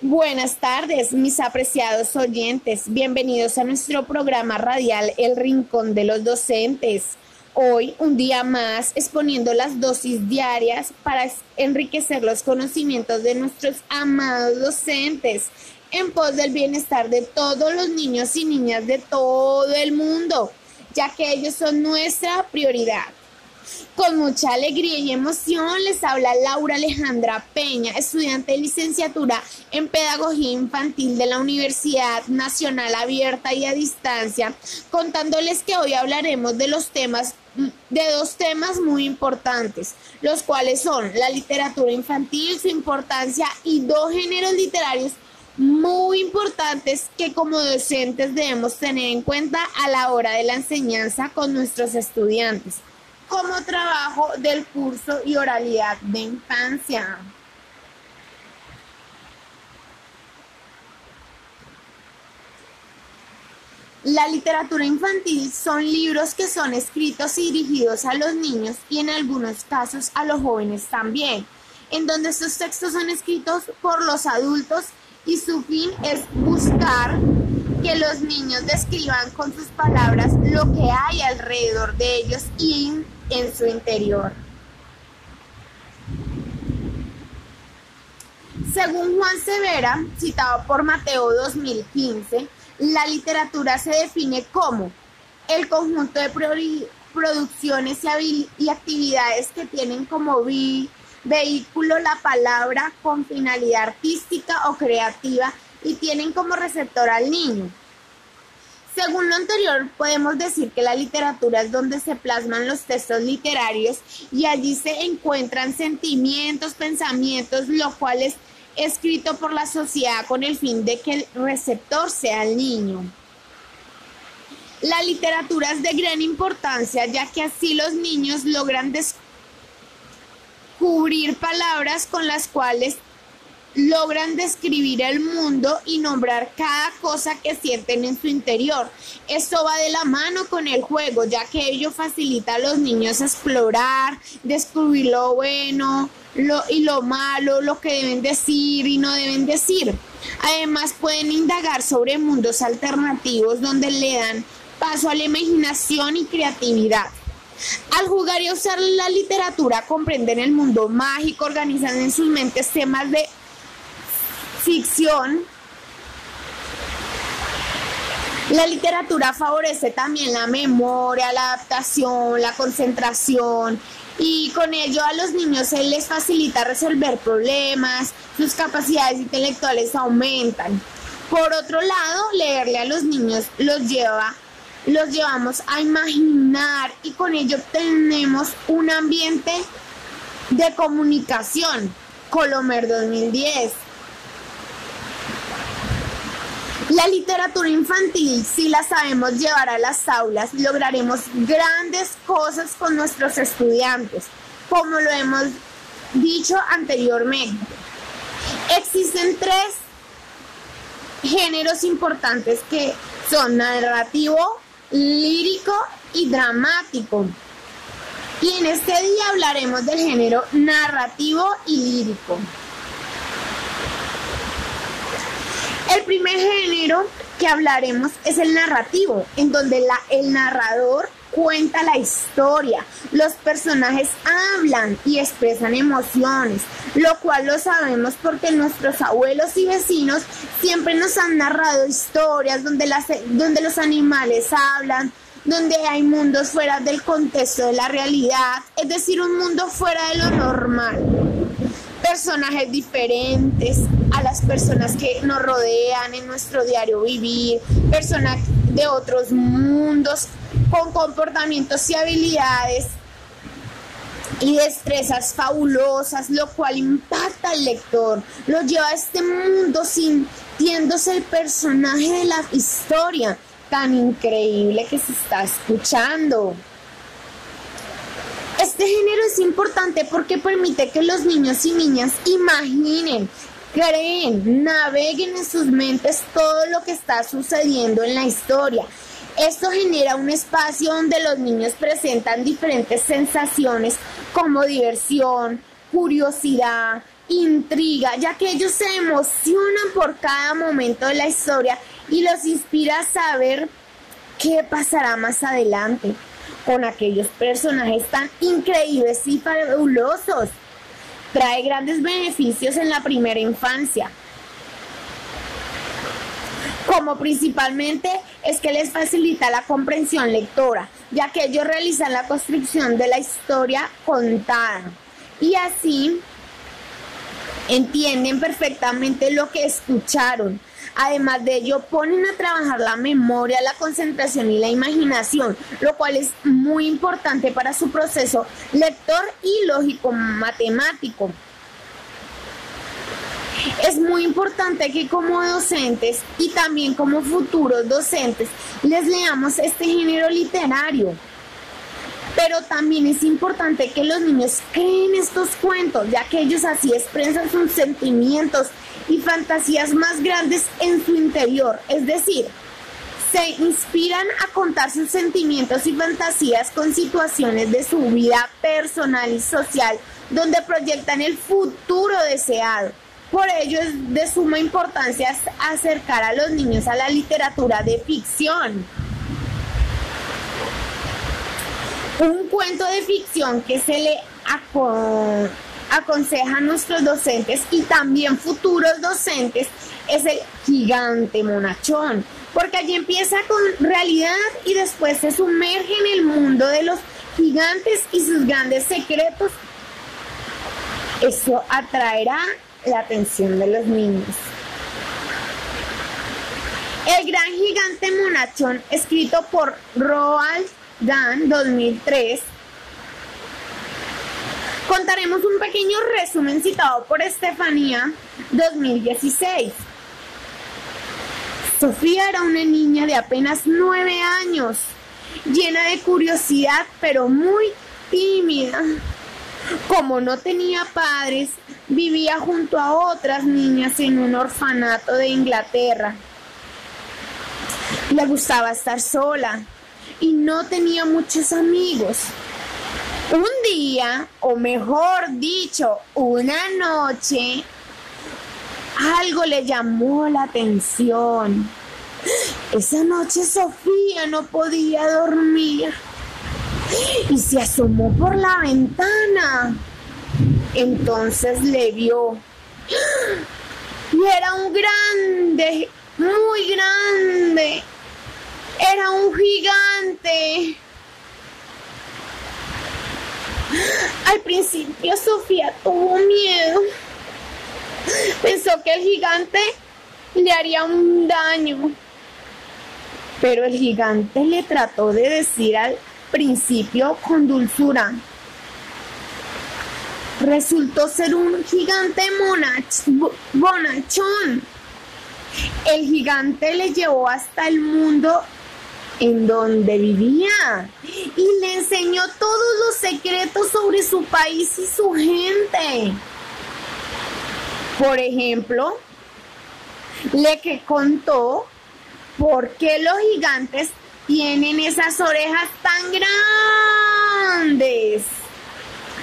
Buenas tardes, mis apreciados oyentes. Bienvenidos a nuestro programa radial El Rincón de los Docentes. Hoy, un día más, exponiendo las dosis diarias para enriquecer los conocimientos de nuestros amados docentes en pos del bienestar de todos los niños y niñas de todo el mundo, ya que ellos son nuestra prioridad. Con mucha alegría y emoción les habla Laura Alejandra Peña, estudiante de licenciatura en Pedagogía Infantil de la Universidad Nacional Abierta y a Distancia, contándoles que hoy hablaremos de los temas de dos temas muy importantes, los cuales son la literatura infantil, su importancia y dos géneros literarios muy importantes que como docentes debemos tener en cuenta a la hora de la enseñanza con nuestros estudiantes como trabajo del curso y oralidad de infancia. La literatura infantil son libros que son escritos y dirigidos a los niños y en algunos casos a los jóvenes también, en donde estos textos son escritos por los adultos y su fin es buscar que los niños describan con sus palabras lo que hay alrededor de ellos y en su interior. Según Juan Severa, citado por Mateo 2015, la literatura se define como el conjunto de producciones y, actividades que tienen como vehículo la palabra con finalidad artística o creativa y tienen como receptor al niño. Según lo anterior, podemos decir que la literatura es donde se plasman los textos literarios y allí se encuentran sentimientos, pensamientos, lo cual es escrito por la sociedad con el fin de que el receptor sea el niño. La literatura es de gran importancia ya que así los niños logran descubrir palabras con las cuales logran describir el mundo y nombrar cada cosa que sienten en su interior. Esto va de la mano con el juego, ya que ello facilita a los niños explorar, descubrir lo bueno y lo malo, lo que deben decir y no deben decir. Además pueden indagar sobre mundos alternativos donde le dan paso a la imaginación y creatividad. Al jugar y usar la literatura comprenden el mundo mágico, organizan en sus mentes temas de ficción, la literatura favorece también la memoria, la adaptación, la concentración y con ello a los niños se les facilita resolver problemas, sus capacidades intelectuales aumentan. Por otro lado, leerle a los niños los lleva los llevamos a imaginar y con ello tenemos un ambiente de comunicación. Colomer 2010. La literatura infantil, si la sabemos llevar a las aulas, lograremos grandes cosas con nuestros estudiantes, como lo hemos dicho anteriormente. Existen tres géneros importantes que son narrativo, lírico y dramático. Y en este día hablaremos del género narrativo y lírico. El primer género que hablaremos es el narrativo, en donde el narrador cuenta la historia, los personajes hablan y expresan emociones, lo cual lo sabemos porque nuestros abuelos y vecinos siempre nos han narrado historias donde, donde los animales hablan, donde hay mundos fuera del contexto de la realidad, es decir, un mundo fuera de lo normal. Personajes diferentes a las personas que nos rodean en nuestro diario vivir, personas de otros mundos con comportamientos y habilidades y destrezas fabulosas, lo cual impacta al lector, lo lleva a este mundo sintiéndose el personaje de la historia tan increíble que se está escuchando. Este género es importante porque permite que los niños y niñas imaginen, creen, naveguen en sus mentes todo lo que está sucediendo en la historia. Esto genera un espacio donde los niños presentan diferentes sensaciones como diversión, curiosidad, intriga, ya que ellos se emocionan por cada momento de la historia y los inspira a saber qué pasará más adelante con aquellos personajes tan increíbles y fabulosos. Trae grandes beneficios en la primera infancia, como principalmente es que les facilita la comprensión lectora, ya que ellos realizan la construcción de la historia contada y así entienden perfectamente lo que escucharon. Además de ello, ponen a trabajar la memoria, la concentración y la imaginación, lo cual es muy importante para su proceso lector y lógico matemático. Es muy importante que como docentes y también como futuros docentes les leamos este género literario. Pero también es importante que los niños creen estos cuentos, ya que ellos así expresan sus sentimientos y fantasías más grandes en su interior. Es decir, se inspiran a contar sus sentimientos y fantasías con situaciones de su vida personal y social, donde proyectan el futuro deseado. Por ello es de suma importancia acercar a los niños a la literatura de ficción. Un cuento de ficción que se le aconseja a nuestros docentes y también futuros docentes es el gigante monachón, porque allí empieza con realidad y después se sumerge en el mundo de los gigantes y sus grandes secretos. Eso atraerá la atención de los niños. El gran gigante monachón, escrito por Roald Dahl 2003, contaremos un pequeño resumen citado por Estefanía 2016. Sofía era una niña de apenas nueve años, llena de curiosidad pero muy tímida. Como no tenía padres, vivía junto a otras niñas en un orfanato de Inglaterra. Le gustaba estar sola y no tenía muchos amigos. Un día, o mejor dicho, una noche, algo le llamó la atención. Esa noche Sofía no podía dormir y se asomó por la ventana. Entonces le vio. Y era un grande, muy grande. Era un gigante. Al principio Sofía tuvo miedo. Pensó que el gigante le haría un daño. Pero el gigante le trató de decir al principio con dulzura. Resultó ser un gigante bonachón. El gigante le llevó hasta el mundo en donde vivía y le enseñó todos los secretos sobre su país y su gente. Por ejemplo, le que contó por qué los gigantes tienen esas orejas tan grandes.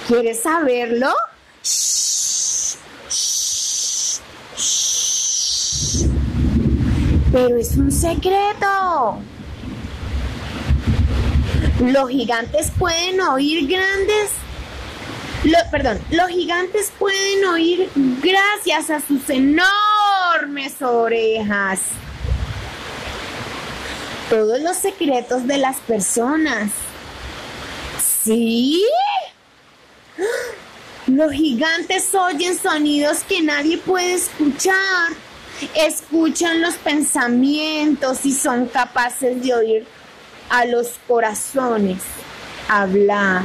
¿Quieres saberlo? Pero es un secreto. Los gigantes pueden oír grandes. perdón, los gigantes pueden oír gracias a sus enormes orejas todos los secretos de las personas. ¿Sí? Los gigantes oyen sonidos que nadie puede escuchar. Escuchan los pensamientos y son capaces de oír a los corazones hablar.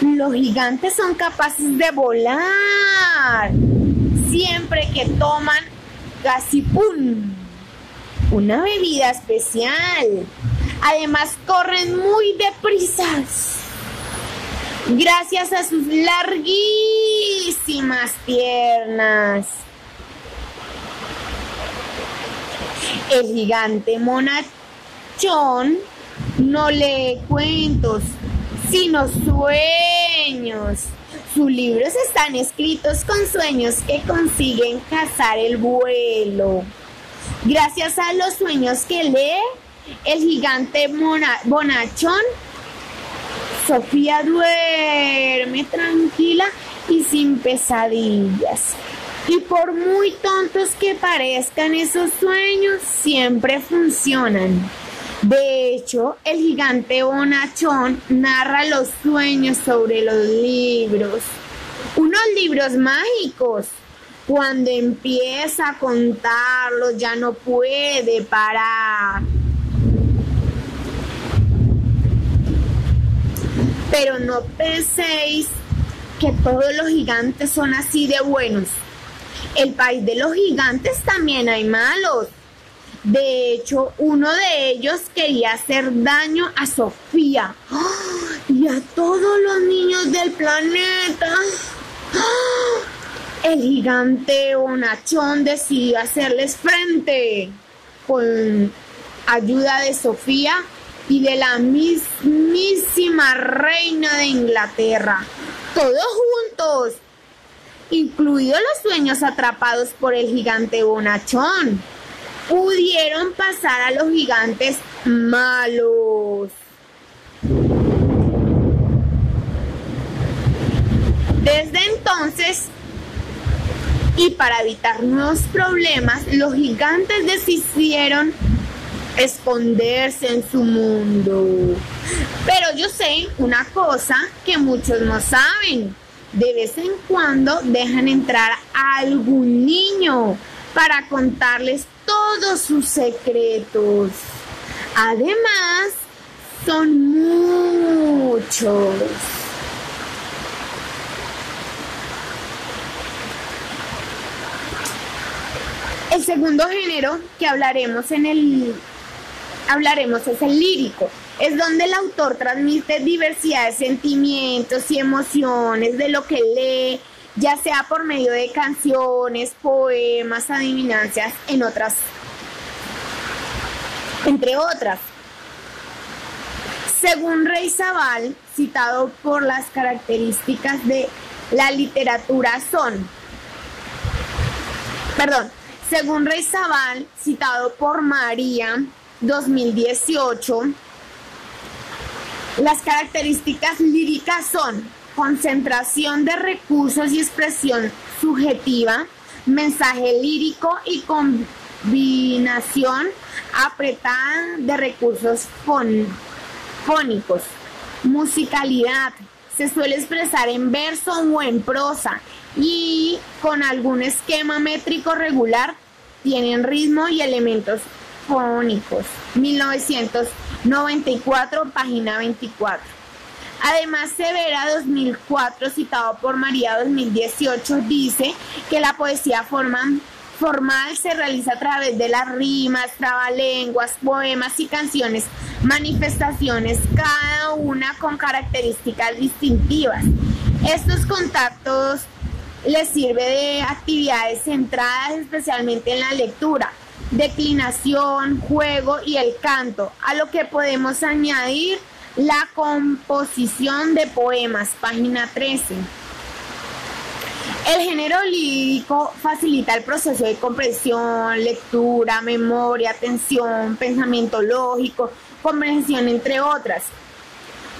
Los gigantes son capaces de volar siempre que toman Gasipun, una bebida especial. Además corren muy deprisa. Gracias a sus larguísimas piernas. El gigante monachón no lee cuentos, sino sueños. Sus libros están escritos con sueños que consiguen cazar el vuelo. Gracias a los sueños que lee, el gigante bonachón, Sofía duerme tranquila y sin pesadillas. Y por muy tontos que parezcan esos sueños, siempre funcionan. De hecho, el gigante bonachón narra los sueños sobre los libros. Unos libros mágicos. Cuando empieza a contarlos ya no puede parar. Pero no penséis que todos los gigantes son así de buenos. El país de los gigantes también hay malos. De hecho, uno de ellos quería hacer daño a Sofía y a todos los niños del planeta. El gigante bonachón decidió hacerles frente con ayuda de Sofía y de la mismísima reina de Inglaterra. Todos juntos, incluidos los sueños atrapados por el gigante bonachón pudieron pasar a los gigantes malos. Desde entonces, y para evitar nuevos problemas, los gigantes decidieron esconderse en su mundo. Pero yo sé una cosa que muchos no saben. De vez en cuando dejan entrar a algún niño para contarles todos sus secretos. Además, son muchos. El segundo género que hablaremos en el hablaremos es el lírico. Es donde el autor transmite diversidad de sentimientos y emociones de lo que lee ya sea por medio de canciones, poemas, otras, entre otras. Según Rey Zabal, citado por las características de la literatura son, perdón, según Rey Zabal, citado por María, 2018, las características líricas son concentración de recursos y expresión subjetiva, mensaje lírico y combinación apretada de recursos fónicos. Musicalidad. Se suele expresar en verso o en prosa y con algún esquema métrico regular. Tienen ritmo y elementos fónicos. 1994, página 24. Además, Severa 2004, citado por María 2018, dice que la poesía formal se realiza a través de las rimas, trabalenguas, poemas y canciones, manifestaciones, cada una con características distintivas. Estos contactos les sirve de actividades centradas especialmente en la lectura, declinación, juego y el canto, a lo que podemos añadir la composición de poemas, página 13. El género lírico facilita el proceso de comprensión, lectura, memoria, atención, pensamiento lógico, comprensión, entre otras.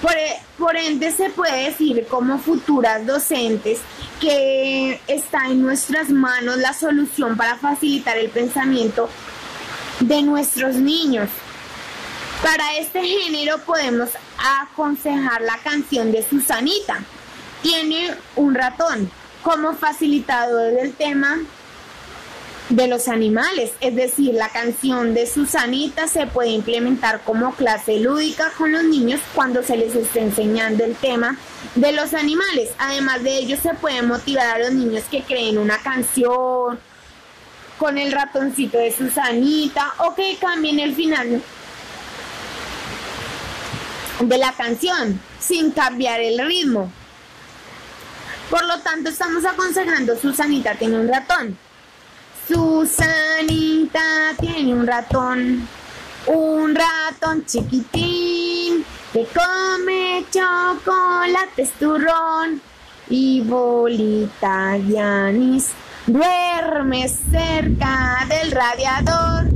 Por, por, ende, se puede decir como futuras docentes que está en nuestras manos la solución para facilitar el pensamiento de nuestros niños. Para este género podemos aconsejar la canción de Susanita. Tiene un ratón como facilitador del tema de los animales, es decir, la canción de Susanita se puede implementar como clase lúdica con los niños cuando se les esté enseñando el tema de los animales. Además de ello, se puede motivar a los niños que creen una canción con el ratoncito de Susanita o que cambien el final de la canción sin cambiar el ritmo. Por lo tanto, estamos aconsejando Susanita tiene un ratón. Susanita tiene un ratón, un ratón chiquitín que come chocolate, turrón y bolita de anís. Duerme cerca del radiador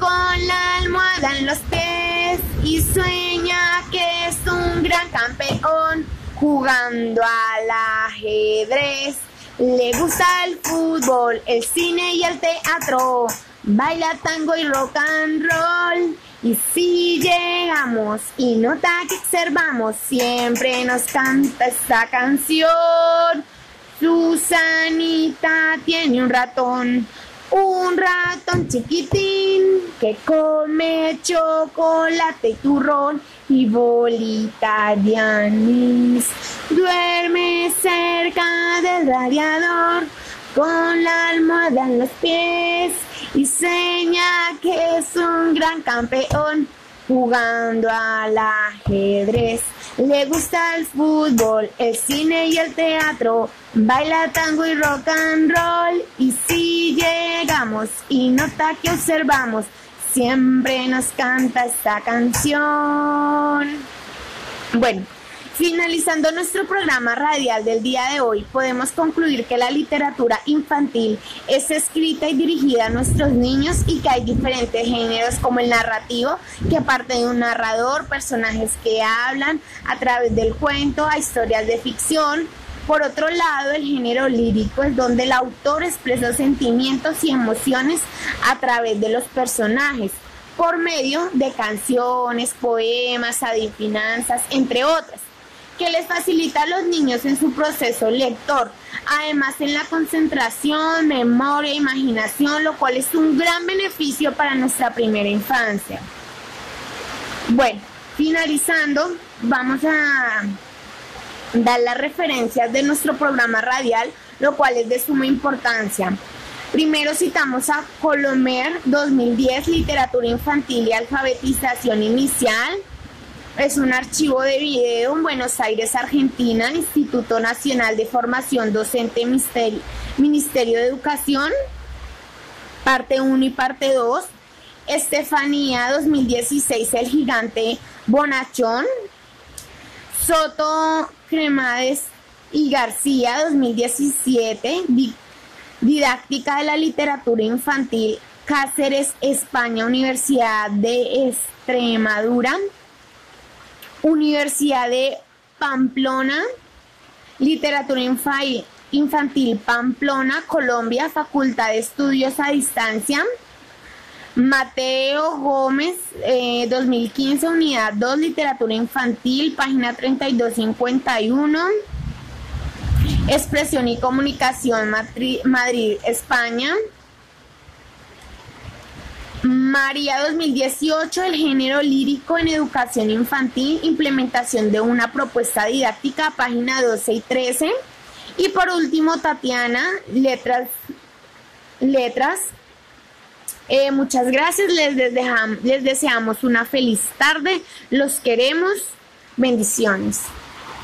con la almohada en los pies y sueña que es un gran campeón jugando al ajedrez. Le gusta el fútbol, el cine y el teatro. Baila tango y rock and roll. Y si llegamos y nota que observamos, siempre nos canta esta canción. Susanita tiene un ratón, un ratón chiquitín que come chocolate y turrón y bolita de anís. Duerme cerca del radiador con la almohada en los pies y seña que es un gran campeón jugando al ajedrez. Le gusta el fútbol, el cine y el teatro, baila tango y rock and roll. Y si llegamos y nota que observamos, siempre nos canta esta canción. Bueno, Finalizando nuestro programa radial del día de hoy, podemos concluir que la literatura infantil es escrita y dirigida a nuestros niños y que hay diferentes géneros como el narrativo, que parte de un narrador, personajes que hablan a través del cuento, a historias de ficción. Por otro lado, el género lírico es donde el autor expresa sentimientos y emociones a través de los personajes por medio de canciones, poemas, adivinanzas, entre otras que les facilita a los niños en su proceso lector, además en la concentración, memoria, imaginación, lo cual es un gran beneficio para nuestra primera infancia. Bueno, finalizando, vamos a dar las referencias de nuestro programa radial, lo cual es de suma importancia. Primero citamos a Colomer 2010, Literatura Infantil y Alfabetización Inicial. Es un archivo de video en Buenos Aires, Argentina, Instituto Nacional de Formación Docente Ministerio, de Educación, parte 1 y parte 2. Estefanía 2016, El Gigante Bonachón. Soto Cremades y García 2017, Didáctica de la Literatura Infantil, Cáceres, España, Universidad de Extremadura. Universidad de Pamplona, Literatura Infantil Pamplona, Colombia, Facultad de Estudios a Distancia. Mateo Gómez, 2015, eh, Unidad 2, Literatura Infantil, página 3251. Expresión y Comunicación, Madrid, España. María 2018, el género lírico en educación infantil, implementación de una propuesta didáctica, página 12 y 13. Y por último, Tatiana, letras. letras. Eh, muchas gracias, les, les deseamos una feliz tarde, los queremos, bendiciones.